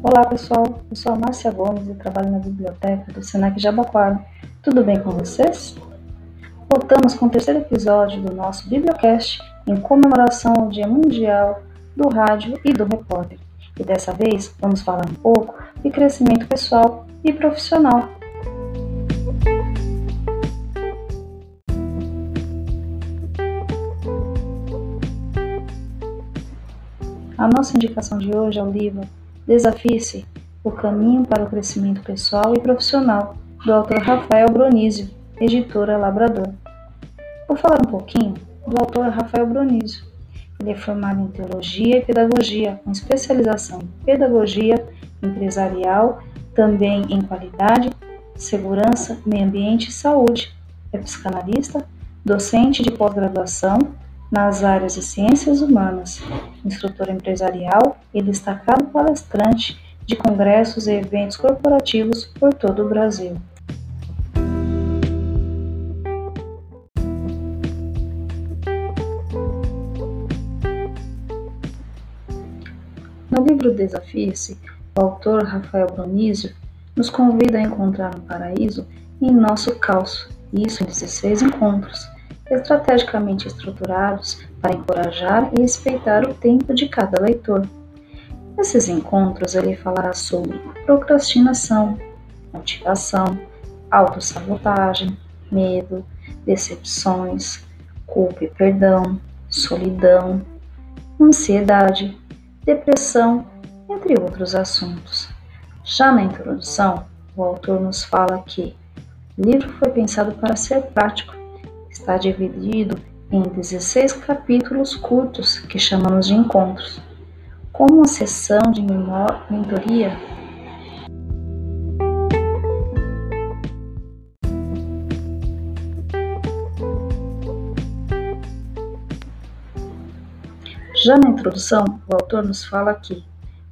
Olá pessoal, eu sou a Márcia Gomes e trabalho na biblioteca do Senac Jabaquara. Tudo bem com vocês? Voltamos com o terceiro episódio do nosso Bibliocast em comemoração ao Dia Mundial do Rádio e do Repórter. E dessa vez vamos falar um pouco de crescimento pessoal e profissional. A nossa indicação de hoje é o livro Desafie-se O Caminho para o Crescimento Pessoal e Profissional, do autor Rafael Bronísio, editora Labrador. Vou falar um pouquinho do autor Rafael Bronísio. Ele é formado em Teologia e Pedagogia, com especialização em Pedagogia Empresarial, também em Qualidade, Segurança, Meio Ambiente e Saúde. É psicanalista, docente de pós-graduação nas áreas de ciências humanas, instrutor empresarial e destacado palestrante de congressos e eventos corporativos por todo o Brasil. No livro Desafie-se, o autor Rafael Bronísio nos convida a encontrar um paraíso em nosso caos, isso em 16 encontros, estrategicamente estruturados para encorajar e respeitar o tempo de cada leitor. Nesses encontros, ele falará sobre procrastinação, motivação, autossabotagem, medo, decepções, culpa e perdão, solidão, ansiedade, depressão, entre outros assuntos. Já na introdução, o autor nos fala que o livro foi pensado para ser prático Está dividido em 16 capítulos curtos que chamamos de encontros. Como uma sessão de mentoria, Já na introdução, o autor nos fala que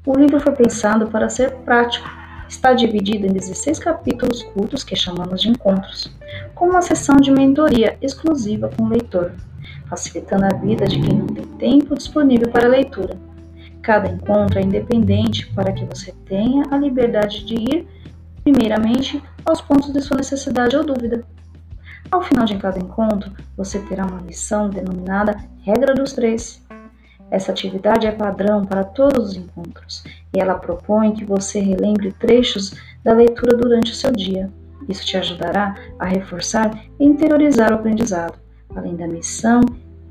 o livro foi pensado para ser prático está dividido em 16 capítulos curtos que chamamos de encontros, com uma sessão de mentoria exclusiva com o leitor, facilitando a vida de quem não tem tempo disponível para a leitura. Cada encontro é independente para que você tenha a liberdade de ir, primeiramente, aos pontos de sua necessidade ou dúvida. Ao final de cada encontro, você terá uma lição denominada Regra dos Três essa atividade é padrão para todos os encontros e ela propõe que você relembre trechos da leitura durante o seu dia. Isso te ajudará a reforçar e interiorizar o aprendizado. Além da missão,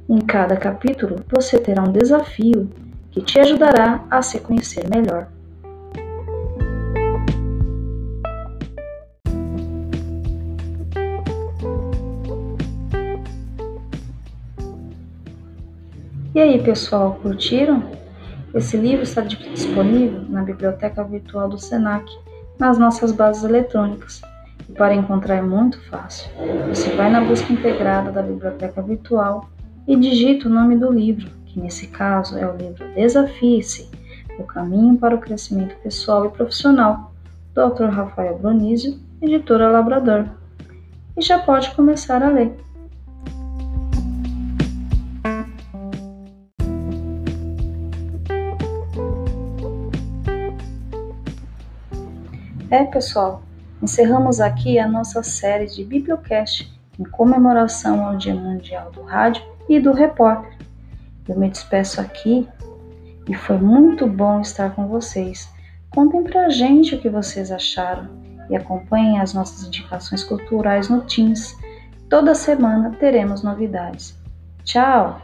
em cada capítulo você terá um desafio que te ajudará a se conhecer melhor. E aí, pessoal, curtiram? Esse livro está disponível na biblioteca virtual do Senac, nas nossas bases eletrônicas. E para encontrar é muito fácil. Você vai na busca integrada da biblioteca virtual e digita o nome do livro, que nesse caso é o livro Desafie-se: O Caminho para o Crescimento Pessoal e Profissional, Dr. Rafael Bronísio, editora Labrador. E já pode começar a ler. É, pessoal, encerramos aqui a nossa série de Bibliocast em comemoração ao Dia Mundial do Rádio e do Repórter. Eu me despeço aqui e foi muito bom estar com vocês. Contem pra gente o que vocês acharam e acompanhem as nossas indicações culturais no Teams. Toda semana teremos novidades. Tchau!